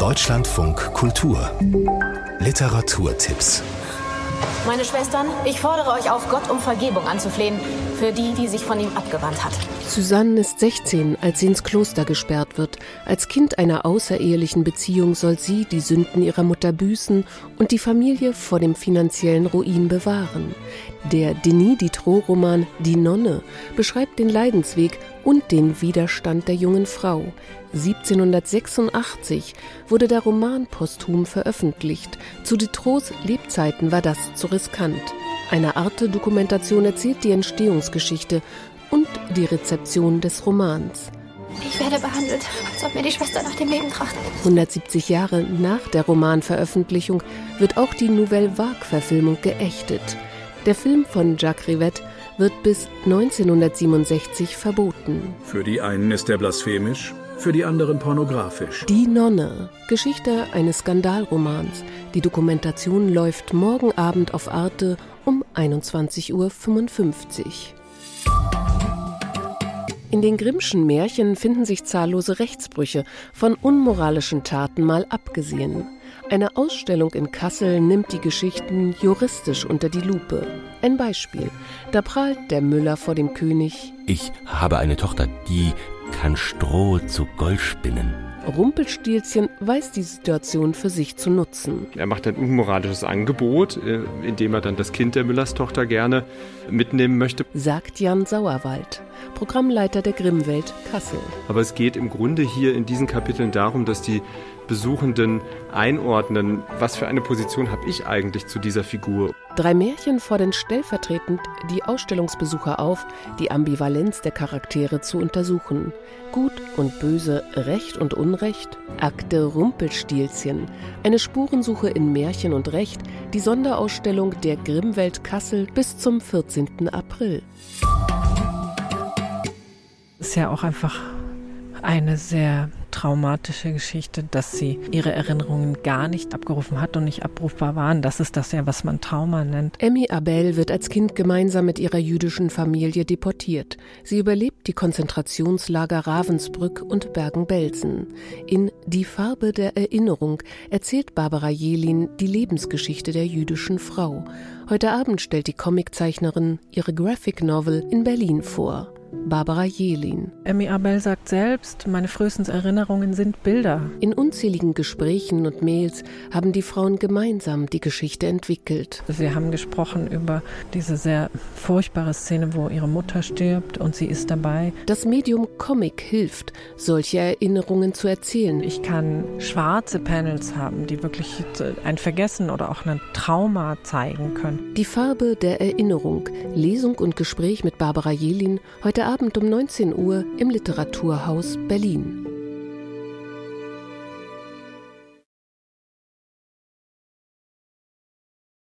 Deutschlandfunk Kultur Literaturtipps meine Schwestern, ich fordere euch auf, Gott um Vergebung anzuflehen für die, die sich von ihm abgewandt hat. Susanne ist 16, als sie ins Kloster gesperrt wird. Als Kind einer außerehelichen Beziehung soll sie die Sünden ihrer Mutter büßen und die Familie vor dem finanziellen Ruin bewahren. Der Denis Diderot-Roman Die Nonne beschreibt den Leidensweg und den Widerstand der jungen Frau. 1786 wurde der Roman posthum veröffentlicht. Zu Ditrots Lebzeiten war das zu riskant. Eine Arte-Dokumentation erzählt die Entstehungsgeschichte die Rezeption des Romans. Ich werde behandelt, als ob mir die Schwester nach dem Leben trachtet. 170 Jahre nach der Romanveröffentlichung wird auch die Nouvelle Vague-Verfilmung geächtet. Der Film von Jacques Rivette wird bis 1967 verboten. Für die einen ist er blasphemisch, für die anderen pornografisch. Die Nonne, Geschichte eines Skandalromans. Die Dokumentation läuft morgen Abend auf Arte um 21.55 Uhr. In den Grimmschen Märchen finden sich zahllose Rechtsbrüche, von unmoralischen Taten mal abgesehen. Eine Ausstellung in Kassel nimmt die Geschichten juristisch unter die Lupe. Ein Beispiel. Da prahlt der Müller vor dem König. Ich habe eine Tochter, die kann Stroh zu Gold spinnen. Rumpelstilzchen weiß die Situation für sich zu nutzen. Er macht ein unmoralisches Angebot, äh, indem er dann das Kind der Müllerstochter gerne mitnehmen möchte. Sagt Jan Sauerwald, Programmleiter der Grimmwelt Kassel. Aber es geht im Grunde hier in diesen Kapiteln darum, dass die Besuchenden einordnen, was für eine Position habe ich eigentlich zu dieser Figur. Drei Märchen fordern stellvertretend die Ausstellungsbesucher auf, die Ambivalenz der Charaktere zu untersuchen. Gut und Böse, Recht und Unrecht, Akte Rumpelstilzchen, eine Spurensuche in Märchen und Recht, die Sonderausstellung der Grimmwelt Kassel bis zum 14. April. Ist ja auch einfach eine sehr traumatische Geschichte, dass sie ihre Erinnerungen gar nicht abgerufen hat und nicht abrufbar waren. Das ist das ja, was man Trauma nennt. Emmy Abel wird als Kind gemeinsam mit ihrer jüdischen Familie deportiert. Sie überlebt die Konzentrationslager Ravensbrück und Bergen-Belsen. In Die Farbe der Erinnerung erzählt Barbara Jelin die Lebensgeschichte der jüdischen Frau. Heute Abend stellt die Comiczeichnerin ihre Graphic Novel in Berlin vor. Barbara Jelin. Emmy Abel sagt selbst, meine frühesten Erinnerungen sind Bilder. In unzähligen Gesprächen und Mails haben die Frauen gemeinsam die Geschichte entwickelt. Sie haben gesprochen über diese sehr furchtbare Szene, wo ihre Mutter stirbt und sie ist dabei. Das Medium Comic hilft, solche Erinnerungen zu erzählen. Ich kann schwarze Panels haben, die wirklich ein Vergessen oder auch ein Trauma zeigen können. Die Farbe der Erinnerung, Lesung und Gespräch mit Barbara Jelin heute Abend um 19 Uhr im Literaturhaus Berlin.